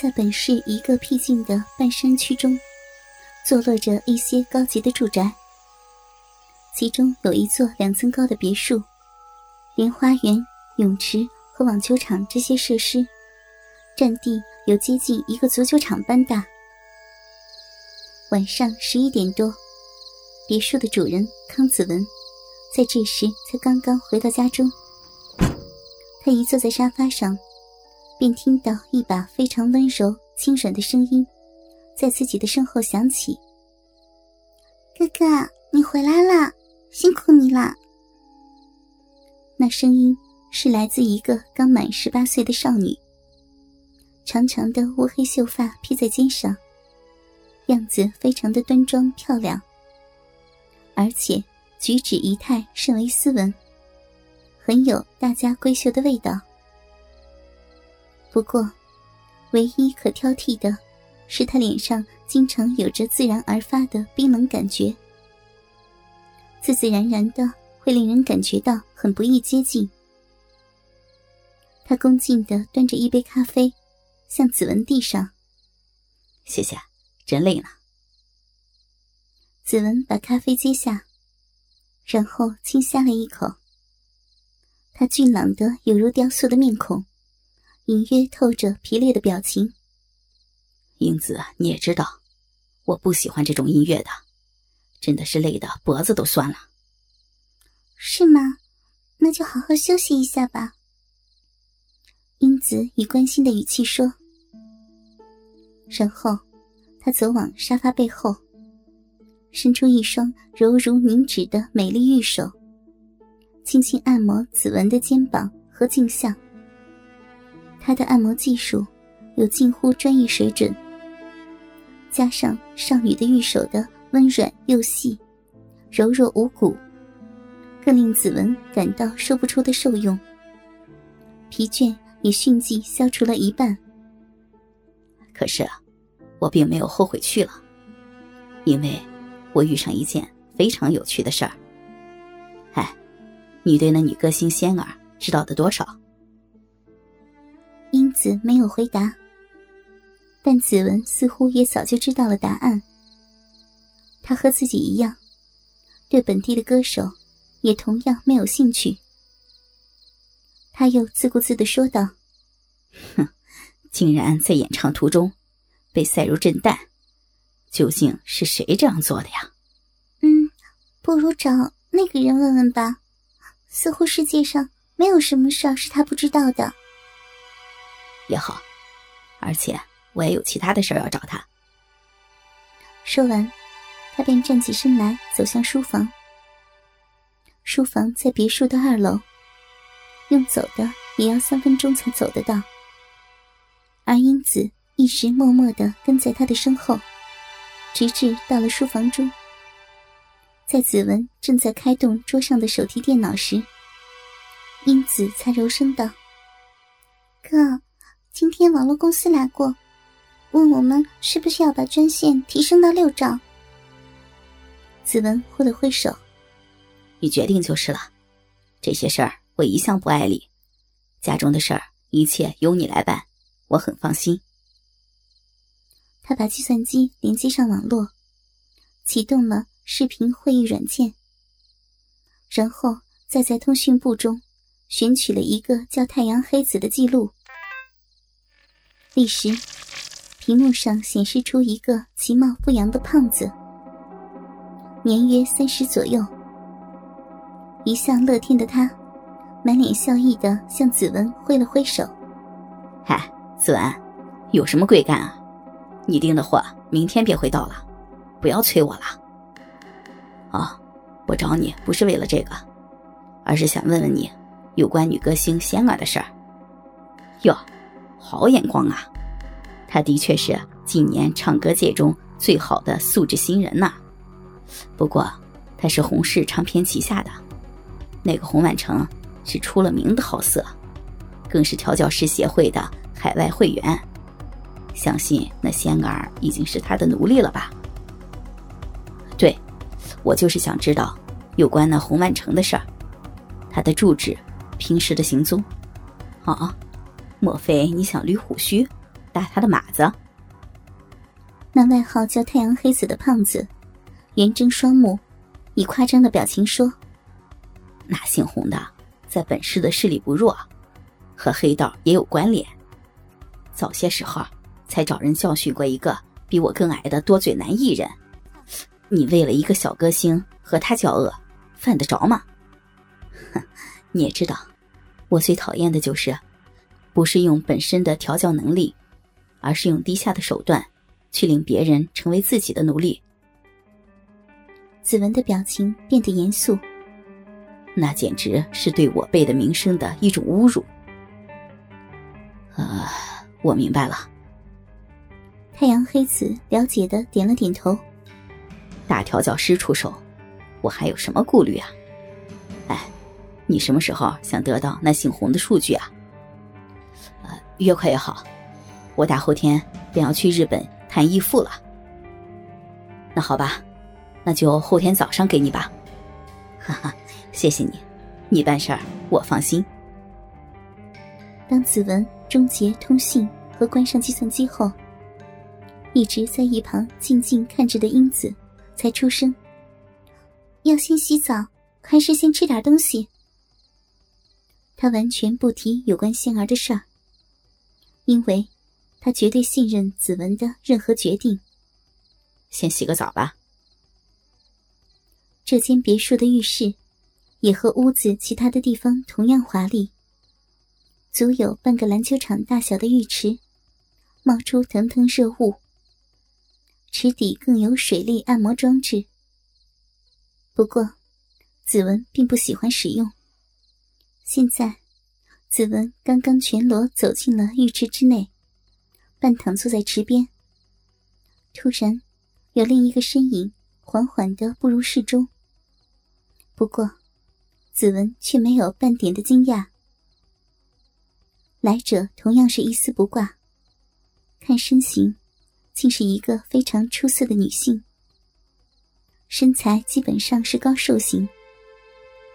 在本市一个僻静的半山区中，坐落着一些高级的住宅。其中有一座两层高的别墅，连花园、泳池和网球场这些设施，占地有接近一个足球场般大。晚上十一点多，别墅的主人康子文在这时才刚刚回到家中。他一坐在沙发上。便听到一把非常温柔、轻软的声音，在自己的身后响起：“哥哥，你回来了，辛苦你了。”那声音是来自一个刚满十八岁的少女，长长的乌黑秀发披在肩上，样子非常的端庄漂亮，而且举止仪态甚为斯文，很有大家闺秀的味道。不过，唯一可挑剔的，是他脸上经常有着自然而发的冰冷感觉，自自然然的会令人感觉到很不易接近。他恭敬的端着一杯咖啡，向子文递上：“谢谢，真累了。”子文把咖啡接下，然后轻呷了一口。他俊朗的犹如雕塑的面孔。隐约透着疲累的表情。英子，你也知道，我不喜欢这种音乐的，真的是累的脖子都酸了。是吗？那就好好休息一下吧。英子以关心的语气说。然后，他走往沙发背后，伸出一双柔如凝脂的美丽玉手，轻轻按摩子文的肩膀和颈项。他的按摩技术有近乎专业水准，加上少女的玉手的温软又细，柔弱无骨，更令子文感到说不出的受用。疲倦也迅即消除了一半。可是，我并没有后悔去了，因为我遇上一件非常有趣的事儿。哎，你对那女歌星仙儿知道的多少？子没有回答，但子文似乎也早就知道了答案。他和自己一样，对本地的歌手也同样没有兴趣。他又自顾自的说道：“哼，竟然在演唱途中被塞入震弹，究竟是谁这样做的呀？”嗯，不如找那个人问问吧。似乎世界上没有什么事儿是他不知道的。也好，而且我也有其他的事要找他。说完，他便站起身来，走向书房。书房在别墅的二楼，用走的也要三分钟才走得到。而英子一直默默的跟在他的身后，直至到了书房中。在子文正在开动桌上的手提电脑时，英子才柔声道：“哥。”今天网络公司来过，问我们是不是要把专线提升到六兆。子文挥了挥手：“你决定就是了。这些事儿我一向不爱理，家中的事儿一切由你来办，我很放心。”他把计算机连接上网络，启动了视频会议软件，然后再在通讯簿中选取了一个叫“太阳黑子”的记录。立时，屏幕上显示出一个其貌不扬的胖子，年约三十左右。一向乐天的他，满脸笑意的向子文挥了挥手：“嗨，子文，有什么贵干啊？你订的货明天便会到了，不要催我了。”“哦，我找你不是为了这个，而是想问问你有关女歌星仙儿的事儿。”哟。好眼光啊！他的确是今年唱歌界中最好的素质新人呐。不过他是红氏唱片旗下的，那个洪万成是出了名的好色，更是调教师协会的海外会员。相信那仙儿已经是他的奴隶了吧？对，我就是想知道有关那洪万成的事儿，他的住址、平时的行踪。啊。莫非你想捋虎须，打他的马子。那外号叫太阳黑子的胖子，圆睁双目，以夸张的表情说：“那姓洪的，在本市的势力不弱，和黑道也有关联。早些时候，才找人教训过一个比我更矮的多嘴男艺人。你为了一个小歌星和他交恶，犯得着吗？哼，你也知道，我最讨厌的就是，不是用本身的调教能力，而是用低下的手段。”去令别人成为自己的奴隶。子文的表情变得严肃，那简直是对我辈的名声的一种侮辱。啊，我明白了。太阳黑子了解的点了点头。大调教师出手，我还有什么顾虑啊？哎，你什么时候想得到那姓洪的数据啊？越快越好。我大后天便要去日本。谈义父了，那好吧，那就后天早上给你吧。哈哈，谢谢你，你办事儿我放心。当子文终结通信和关上计算机后，一直在一旁静静看着的英子才出声：“要先洗澡，还是先吃点东西？”他完全不提有关仙儿的事儿，因为。他绝对信任子文的任何决定。先洗个澡吧。这间别墅的浴室，也和屋子其他的地方同样华丽，足有半个篮球场大小的浴池，冒出腾腾热雾。池底更有水力按摩装置。不过，子文并不喜欢使用。现在，子文刚刚全裸走进了浴池之内。半躺坐在池边，突然，有另一个身影缓缓的步入室中。不过，子文却没有半点的惊讶。来者同样是一丝不挂，看身形，竟是一个非常出色的女性。身材基本上是高瘦型，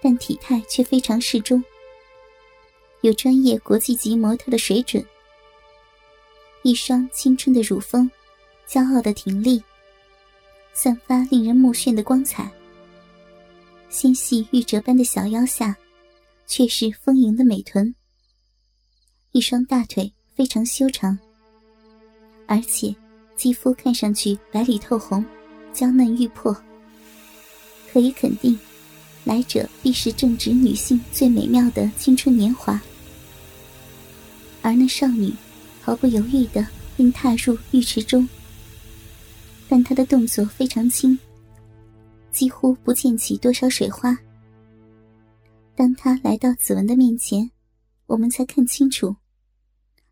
但体态却非常适中，有专业国际级模特的水准。一双青春的乳峰，骄傲的挺立，散发令人目眩的光彩。纤细玉折般的小腰下，却是丰盈的美臀。一双大腿非常修长，而且肌肤看上去白里透红，娇嫩欲破。可以肯定，来者必是正值女性最美妙的青春年华，而那少女。毫不犹豫的便踏入浴池中，但她的动作非常轻，几乎不溅起多少水花。当她来到子文的面前，我们才看清楚，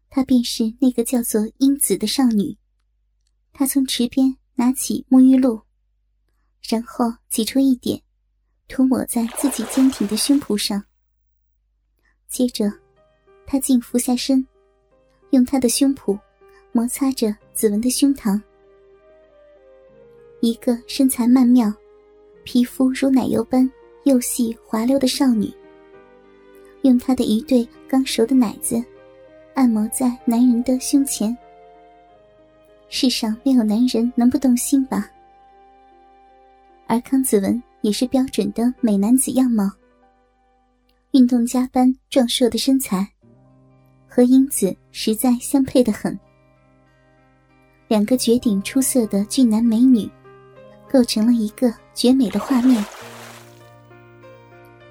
她便是那个叫做英子的少女。她从池边拿起沐浴露，然后挤出一点，涂抹在自己坚挺的胸脯上。接着，他竟俯下身。用他的胸脯摩擦着子文的胸膛，一个身材曼妙、皮肤如奶油般又细滑溜的少女，用她的一对刚熟的奶子按摩在男人的胸前。世上没有男人能不动心吧？而康子文也是标准的美男子样貌，运动家般壮硕的身材。和英子实在相配的很，两个绝顶出色的俊男美女，构成了一个绝美的画面。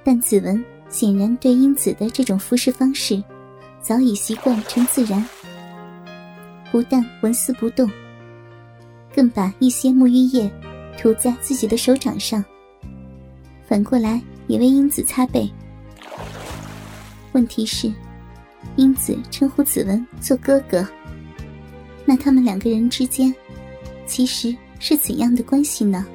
但子文显然对英子的这种服侍方式早已习惯成自然，不但纹丝不动，更把一些沐浴液涂在自己的手掌上，反过来也为英子擦背。问题是。因此称呼子文做哥哥，那他们两个人之间，其实是怎样的关系呢？